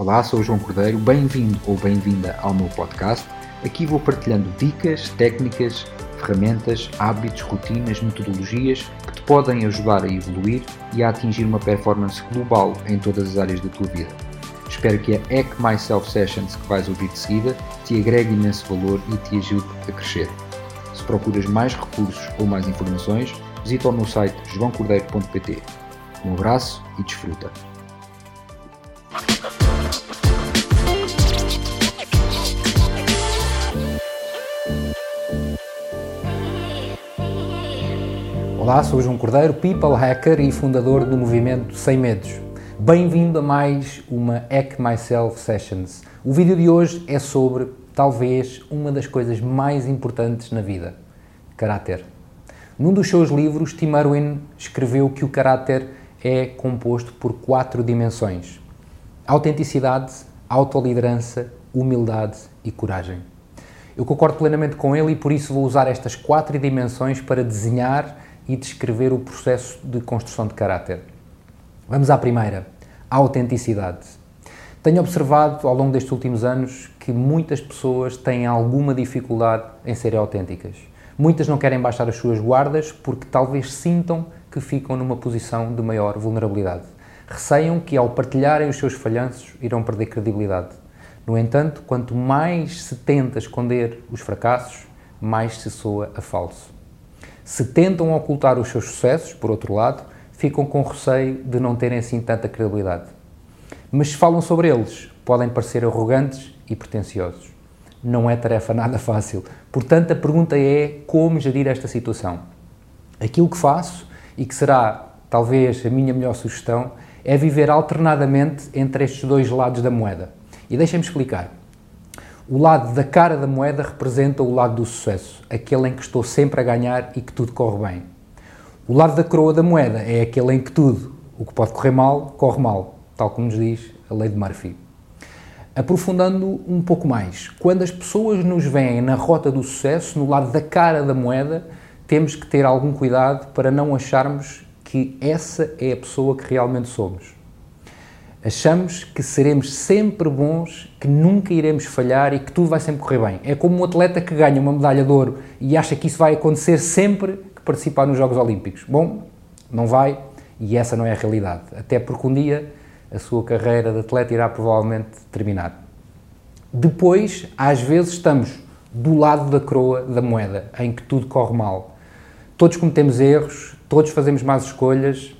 Olá, sou o João Cordeiro, bem-vindo ou bem-vinda ao meu podcast. Aqui vou partilhando dicas, técnicas, ferramentas, hábitos, rotinas, metodologias que te podem ajudar a evoluir e a atingir uma performance global em todas as áreas da tua vida. Espero que a Hack Myself Sessions que vais ouvir de seguida te agregue imenso valor e te ajude a crescer. Se procuras mais recursos ou mais informações, visita o meu site joãocordeiro.pt. Um abraço e desfruta! Olá, sou João Cordeiro, People Hacker e fundador do movimento Sem Medos. Bem-vindo a mais uma Hack Myself Sessions. O vídeo de hoje é sobre, talvez, uma das coisas mais importantes na vida: caráter. Num dos seus livros, Tim Irwin escreveu que o caráter é composto por quatro dimensões: autenticidade, autoliderança, humildade e coragem. Eu concordo plenamente com ele e por isso vou usar estas quatro dimensões para desenhar e descrever o processo de construção de caráter. Vamos à primeira, a autenticidade. Tenho observado ao longo destes últimos anos que muitas pessoas têm alguma dificuldade em serem autênticas. Muitas não querem baixar as suas guardas porque talvez sintam que ficam numa posição de maior vulnerabilidade. Receiam que ao partilharem os seus falhanços irão perder credibilidade. No entanto, quanto mais se tenta esconder os fracassos, mais se soa a falso. Se tentam ocultar os seus sucessos, por outro lado, ficam com receio de não terem assim tanta credibilidade. Mas se falam sobre eles, podem parecer arrogantes e pretenciosos. Não é tarefa nada fácil. Portanto, a pergunta é como gerir esta situação. Aquilo que faço, e que será talvez a minha melhor sugestão, é viver alternadamente entre estes dois lados da moeda. E deixem-me explicar. O lado da cara da moeda representa o lado do sucesso, aquele em que estou sempre a ganhar e que tudo corre bem. O lado da coroa da moeda é aquele em que tudo, o que pode correr mal, corre mal, tal como nos diz a lei de Murphy. Aprofundando um pouco mais, quando as pessoas nos veem na rota do sucesso, no lado da cara da moeda, temos que ter algum cuidado para não acharmos que essa é a pessoa que realmente somos. Achamos que seremos sempre bons, que nunca iremos falhar e que tudo vai sempre correr bem. É como um atleta que ganha uma medalha de ouro e acha que isso vai acontecer sempre que participar nos Jogos Olímpicos. Bom, não vai e essa não é a realidade. Até porque um dia a sua carreira de atleta irá provavelmente terminar. Depois, às vezes, estamos do lado da coroa da moeda, em que tudo corre mal. Todos cometemos erros, todos fazemos más escolhas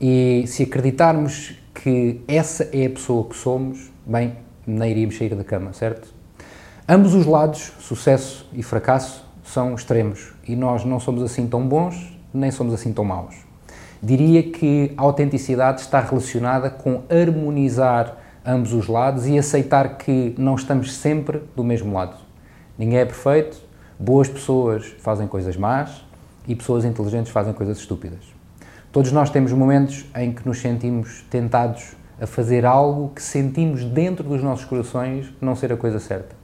e se acreditarmos que essa é a pessoa que somos, bem, nem iríamos sair da cama, certo? Ambos os lados, sucesso e fracasso, são extremos e nós não somos assim tão bons, nem somos assim tão maus. Diria que a autenticidade está relacionada com harmonizar ambos os lados e aceitar que não estamos sempre do mesmo lado. Ninguém é perfeito, boas pessoas fazem coisas más e pessoas inteligentes fazem coisas estúpidas. Todos nós temos momentos em que nos sentimos tentados a fazer algo que sentimos dentro dos nossos corações não ser a coisa certa.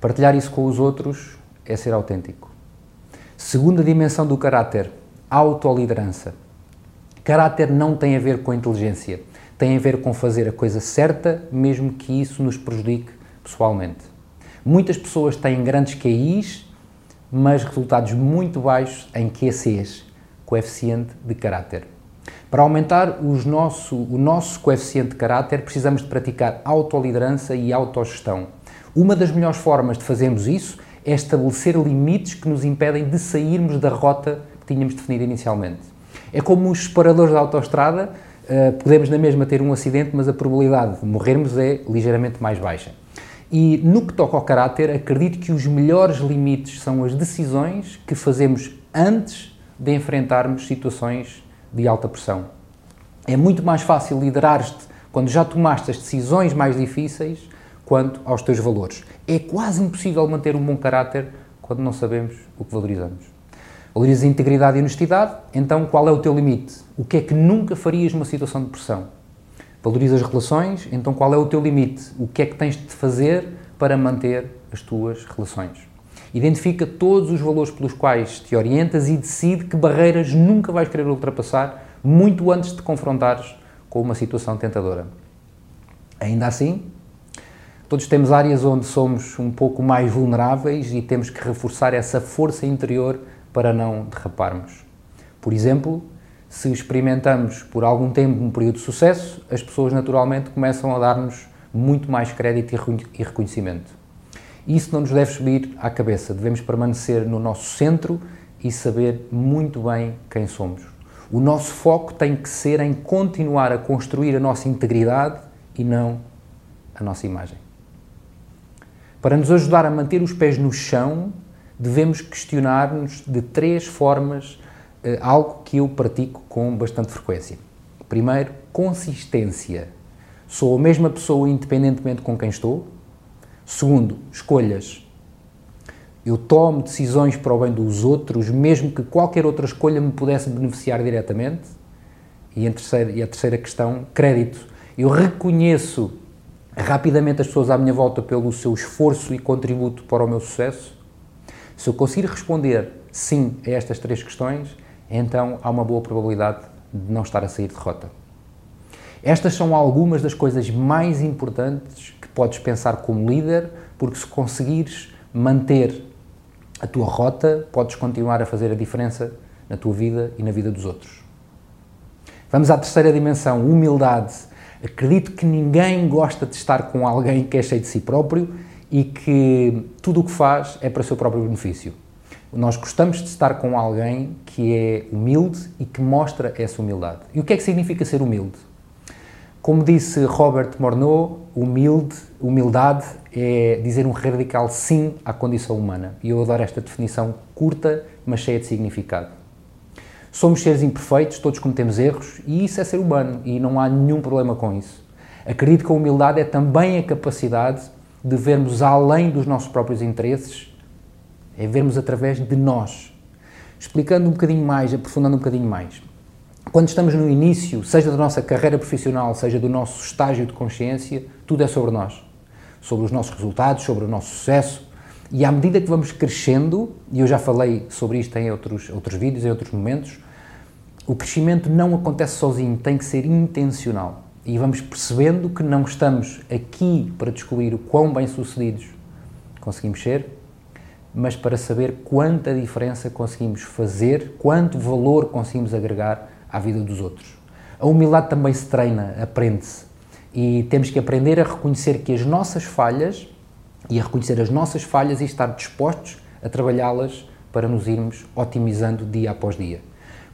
Partilhar isso com os outros é ser autêntico. Segunda dimensão do caráter, autoliderança. Caráter não tem a ver com inteligência, tem a ver com fazer a coisa certa, mesmo que isso nos prejudique pessoalmente. Muitas pessoas têm grandes QIs, mas resultados muito baixos em QCs, coeficiente de caráter. Para aumentar nosso, o nosso coeficiente de caráter, precisamos de praticar autoliderança e autogestão. Uma das melhores formas de fazermos isso é estabelecer limites que nos impedem de sairmos da rota que tínhamos definido inicialmente. É como os separadores da autoestrada, uh, podemos na mesma ter um acidente, mas a probabilidade de morrermos é ligeiramente mais baixa. E no que toca ao caráter, acredito que os melhores limites são as decisões que fazemos antes de enfrentarmos situações de alta pressão. É muito mais fácil liderar-te quando já tomaste as decisões mais difíceis quanto aos teus valores. É quase impossível manter um bom caráter quando não sabemos o que valorizamos. Valorizas integridade e honestidade, então qual é o teu limite? O que é que nunca farias numa situação de pressão? Valorizas relações, então qual é o teu limite? O que é que tens de fazer para manter as tuas relações? Identifica todos os valores pelos quais te orientas e decide que barreiras nunca vais querer ultrapassar muito antes de te confrontares com uma situação tentadora. Ainda assim, todos temos áreas onde somos um pouco mais vulneráveis e temos que reforçar essa força interior para não derraparmos. Por exemplo, se experimentamos por algum tempo um período de sucesso, as pessoas naturalmente começam a dar-nos muito mais crédito e reconhecimento. Isso não nos deve subir à cabeça, devemos permanecer no nosso centro e saber muito bem quem somos. O nosso foco tem que ser em continuar a construir a nossa integridade e não a nossa imagem. Para nos ajudar a manter os pés no chão, devemos questionar-nos de três formas eh, algo que eu pratico com bastante frequência. Primeiro, consistência. Sou a mesma pessoa independentemente com quem estou? Segundo, escolhas. Eu tomo decisões para o bem dos outros, mesmo que qualquer outra escolha me pudesse beneficiar diretamente? E terceira, e a terceira questão, crédito. Eu reconheço rapidamente as pessoas à minha volta pelo seu esforço e contributo para o meu sucesso? Se eu conseguir responder sim a estas três questões, então há uma boa probabilidade de não estar a sair de rota. Estas são algumas das coisas mais importantes que podes pensar como líder, porque se conseguires manter a tua rota, podes continuar a fazer a diferença na tua vida e na vida dos outros. Vamos à terceira dimensão, humildade. Acredito que ninguém gosta de estar com alguém que é cheio de si próprio e que tudo o que faz é para o seu próprio benefício. Nós gostamos de estar com alguém que é humilde e que mostra essa humildade. E o que é que significa ser humilde? Como disse Robert Morneau, humilde, humildade é dizer um radical sim à condição humana. E eu adoro esta definição curta, mas cheia de significado. Somos seres imperfeitos, todos cometemos erros, e isso é ser humano, e não há nenhum problema com isso. Acredito que a humildade é também a capacidade de vermos além dos nossos próprios interesses é vermos através de nós. Explicando um bocadinho mais, aprofundando um bocadinho mais. Quando estamos no início, seja da nossa carreira profissional, seja do nosso estágio de consciência, tudo é sobre nós. Sobre os nossos resultados, sobre o nosso sucesso. E à medida que vamos crescendo, e eu já falei sobre isto em outros, outros vídeos, em outros momentos, o crescimento não acontece sozinho, tem que ser intencional. E vamos percebendo que não estamos aqui para descobrir o quão bem-sucedidos conseguimos ser, mas para saber quanta diferença conseguimos fazer, quanto valor conseguimos agregar à vida dos outros. A humildade também se treina, aprende-se. E temos que aprender a reconhecer que as nossas falhas e a reconhecer as nossas falhas e estar dispostos a trabalhá-las para nos irmos otimizando dia após dia.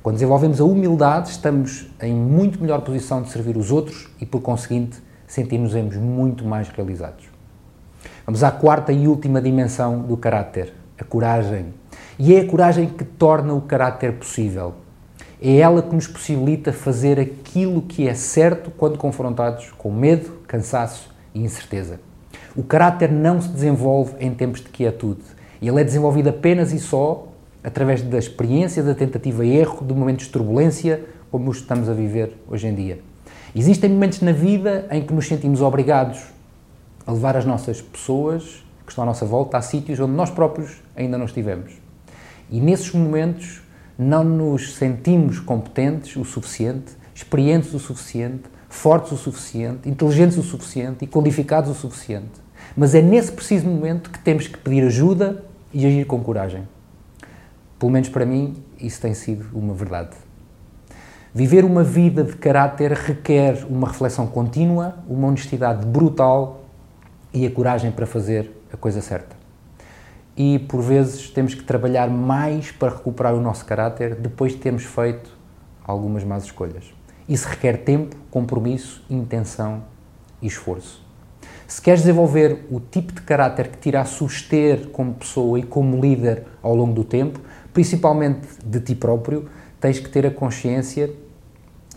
Quando desenvolvemos a humildade, estamos em muito melhor posição de servir os outros e, por conseguinte, sentir-nos muito mais realizados. Vamos à quarta e última dimensão do caráter, a coragem. E é a coragem que torna o caráter possível. É ela que nos possibilita fazer aquilo que é certo quando confrontados com medo, cansaço e incerteza. O caráter não se desenvolve em tempos de quietude. Ele é desenvolvido apenas e só através da experiência da tentativa e erro, de momentos de turbulência, como os estamos a viver hoje em dia. Existem momentos na vida em que nos sentimos obrigados a levar as nossas pessoas que estão à nossa volta a sítios onde nós próprios ainda não estivemos. E nesses momentos não nos sentimos competentes o suficiente, experientes o suficiente, fortes o suficiente, inteligentes o suficiente e qualificados o suficiente. Mas é nesse preciso momento que temos que pedir ajuda e agir com coragem. Pelo menos para mim, isso tem sido uma verdade. Viver uma vida de caráter requer uma reflexão contínua, uma honestidade brutal e a coragem para fazer a coisa certa. E por vezes temos que trabalhar mais para recuperar o nosso caráter depois de termos feito algumas más escolhas. Isso requer tempo, compromisso, intenção e esforço. Se queres desenvolver o tipo de caráter que te irá suster como pessoa e como líder ao longo do tempo, principalmente de ti próprio, tens que ter a consciência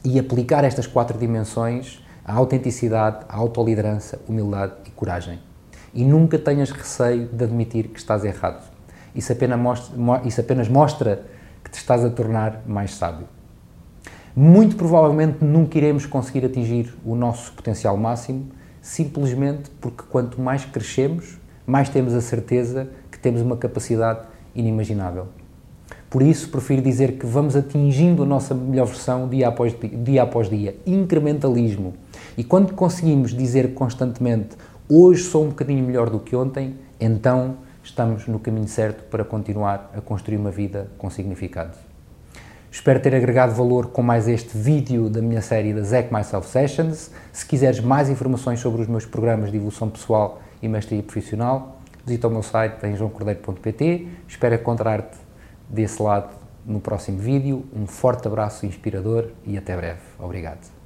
e aplicar estas quatro dimensões a autenticidade, a autoliderança, humildade e coragem. E nunca tenhas receio de admitir que estás errado. Isso apenas mostra, isso apenas mostra que te estás a tornar mais sábio. Muito provavelmente nunca iremos conseguir atingir o nosso potencial máximo, simplesmente porque quanto mais crescemos, mais temos a certeza que temos uma capacidade inimaginável. Por isso, prefiro dizer que vamos atingindo a nossa melhor versão dia após dia, dia, após dia. Incrementalismo. E quando conseguimos dizer constantemente hoje sou um bocadinho melhor do que ontem, então estamos no caminho certo para continuar a construir uma vida com significado. Espero ter agregado valor com mais este vídeo da minha série das Zack Myself Sessions. Se quiseres mais informações sobre os meus programas de evolução pessoal e mestria profissional, visita o meu site em joãocordeiro.pt. Espero encontrar-te desse lado no próximo vídeo. Um forte abraço inspirador e até breve. Obrigado.